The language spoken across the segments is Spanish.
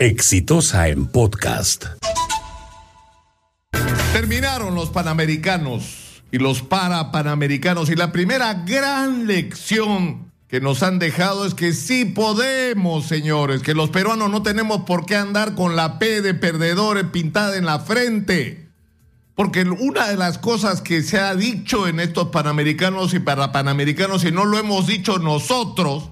Exitosa en podcast. Terminaron los panamericanos y los para panamericanos y la primera gran lección que nos han dejado es que sí podemos, señores, que los peruanos no tenemos por qué andar con la P de perdedores pintada en la frente. Porque una de las cosas que se ha dicho en estos panamericanos y para panamericanos, y no lo hemos dicho nosotros,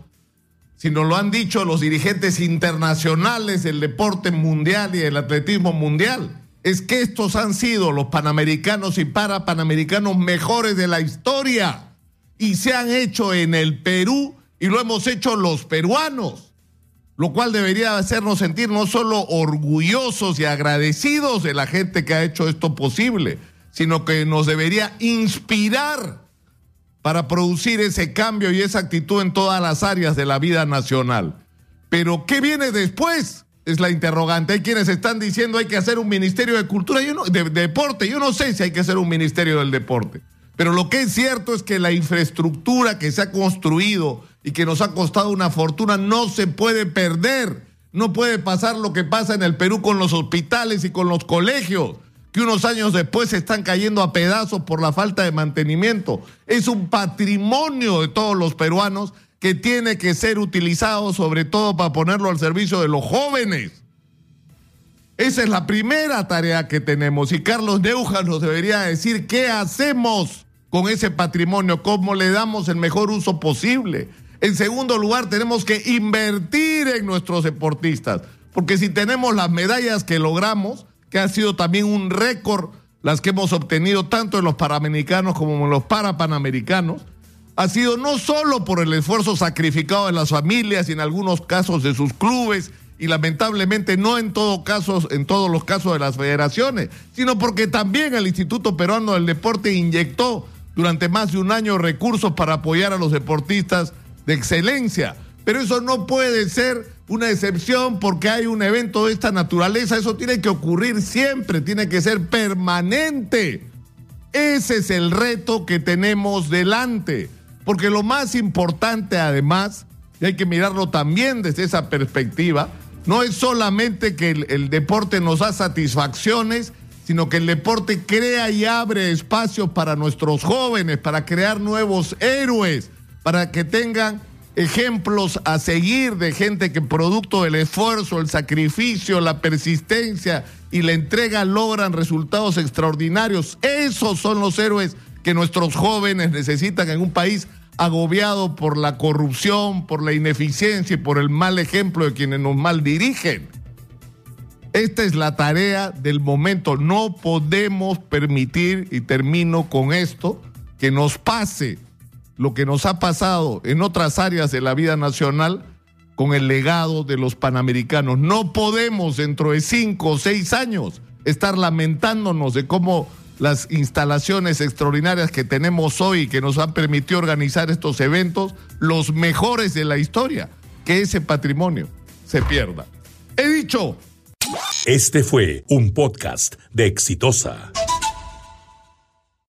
sino lo han dicho los dirigentes internacionales del deporte mundial y del atletismo mundial. Es que estos han sido los panamericanos y para panamericanos mejores de la historia y se han hecho en el Perú y lo hemos hecho los peruanos, lo cual debería hacernos sentir no solo orgullosos y agradecidos de la gente que ha hecho esto posible, sino que nos debería inspirar para producir ese cambio y esa actitud en todas las áreas de la vida nacional. Pero ¿qué viene después? Es la interrogante. Hay quienes están diciendo hay que hacer un ministerio de cultura, yo no, de, deporte. Yo no sé si hay que hacer un ministerio del deporte. Pero lo que es cierto es que la infraestructura que se ha construido y que nos ha costado una fortuna no se puede perder. No puede pasar lo que pasa en el Perú con los hospitales y con los colegios que unos años después están cayendo a pedazos por la falta de mantenimiento. Es un patrimonio de todos los peruanos que tiene que ser utilizado sobre todo para ponerlo al servicio de los jóvenes. Esa es la primera tarea que tenemos y Carlos Neuja nos debería decir qué hacemos con ese patrimonio, cómo le damos el mejor uso posible. En segundo lugar, tenemos que invertir en nuestros deportistas, porque si tenemos las medallas que logramos, que ha sido también un récord, las que hemos obtenido tanto en los panamericanos como en los parapanamericanos, ha sido no solo por el esfuerzo sacrificado de las familias y en algunos casos de sus clubes, y lamentablemente no en, todo casos, en todos los casos de las federaciones, sino porque también el Instituto Peruano del Deporte inyectó durante más de un año recursos para apoyar a los deportistas de excelencia. Pero eso no puede ser una excepción porque hay un evento de esta naturaleza. Eso tiene que ocurrir siempre, tiene que ser permanente. Ese es el reto que tenemos delante. Porque lo más importante además, y hay que mirarlo también desde esa perspectiva, no es solamente que el, el, deporte nos da satisfacciones, sino que el deporte crea y abre espacios para nuestros jóvenes, para crear nuevos héroes, para que tengan ejemplos a seguir de gente que producto del esfuerzo, el sacrificio, la persistencia y la entrega logran resultados extraordinarios. Esos son los héroes que nuestros jóvenes necesitan en un país agobiado por la corrupción, por la ineficiencia y por el mal ejemplo de quienes nos mal dirigen. Esta es la tarea del momento. No podemos permitir, y termino con esto, que nos pase lo que nos ha pasado en otras áreas de la vida nacional con el legado de los panamericanos. No podemos dentro de cinco o seis años estar lamentándonos de cómo las instalaciones extraordinarias que tenemos hoy que nos han permitido organizar estos eventos, los mejores de la historia, que ese patrimonio se pierda. He dicho. Este fue un podcast de Exitosa.